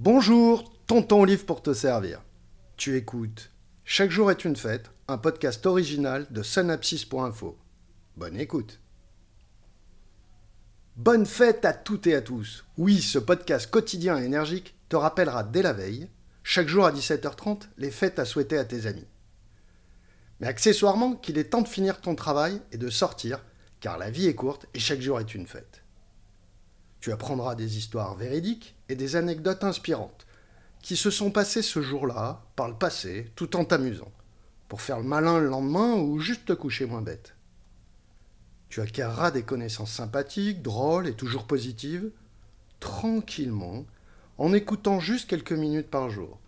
Bonjour, tonton livre pour te servir. Tu écoutes Chaque jour est une fête, un podcast original de synapsis.info. Bonne écoute. Bonne fête à toutes et à tous. Oui, ce podcast quotidien et énergique te rappellera dès la veille, chaque jour à 17h30, les fêtes à souhaiter à tes amis. Mais accessoirement qu'il est temps de finir ton travail et de sortir, car la vie est courte et chaque jour est une fête. Tu apprendras des histoires véridiques et des anecdotes inspirantes qui se sont passées ce jour-là, par le passé, tout en t'amusant, pour faire le malin le lendemain ou juste te coucher moins bête. Tu acquerras des connaissances sympathiques, drôles et toujours positives, tranquillement, en écoutant juste quelques minutes par jour,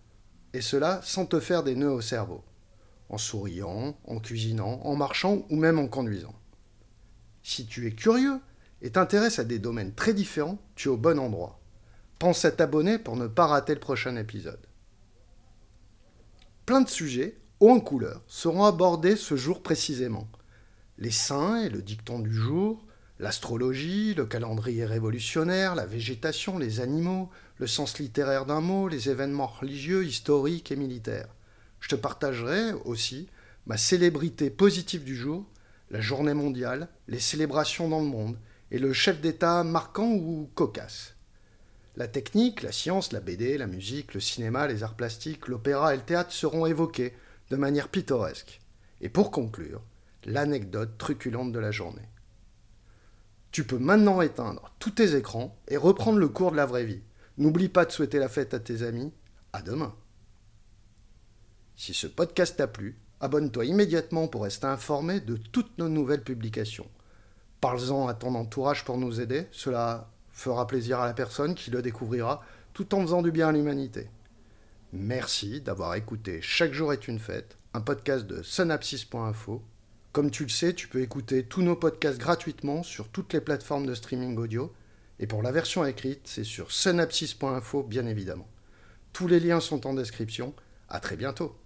et cela sans te faire des nœuds au cerveau, en souriant, en cuisinant, en marchant ou même en conduisant. Si tu es curieux, et t'intéresses à des domaines très différents, tu es au bon endroit. Pense à t'abonner pour ne pas rater le prochain épisode. Plein de sujets, haut en couleur, seront abordés ce jour précisément. Les saints et le dicton du jour, l'astrologie, le calendrier révolutionnaire, la végétation, les animaux, le sens littéraire d'un mot, les événements religieux, historiques et militaires. Je te partagerai aussi ma célébrité positive du jour, la journée mondiale, les célébrations dans le monde, et le chef d'État marquant ou cocasse. La technique, la science, la BD, la musique, le cinéma, les arts plastiques, l'opéra et le théâtre seront évoqués de manière pittoresque. Et pour conclure, l'anecdote truculente de la journée. Tu peux maintenant éteindre tous tes écrans et reprendre le cours de la vraie vie. N'oublie pas de souhaiter la fête à tes amis. À demain. Si ce podcast t'a plu, abonne-toi immédiatement pour rester informé de toutes nos nouvelles publications. Parle-en à ton entourage pour nous aider. Cela fera plaisir à la personne qui le découvrira tout en faisant du bien à l'humanité. Merci d'avoir écouté Chaque jour est une fête, un podcast de synapsis.info. Comme tu le sais, tu peux écouter tous nos podcasts gratuitement sur toutes les plateformes de streaming audio. Et pour la version écrite, c'est sur synapsis.info bien évidemment. Tous les liens sont en description. À très bientôt.